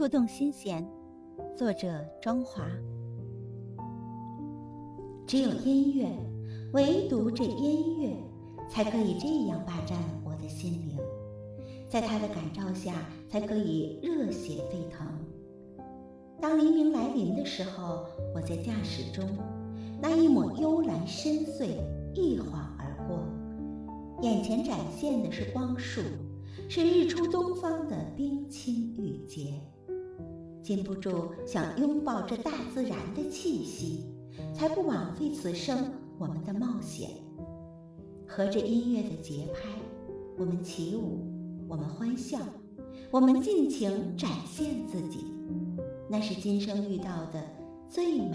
触动心弦，作者庄华。只有音乐，唯独这音乐，才可以这样霸占我的心灵，在它的感召下，才可以热血沸腾。当黎明来临的时候，我在驾驶中，那一抹幽蓝深邃一晃而过，眼前展现的是光束，是日出东方的冰禁不住想拥抱这大自然的气息，才不枉费此生我们的冒险。合着音乐的节拍，我们起舞，我们欢笑，我们尽情展现自己。那是今生遇到的最美。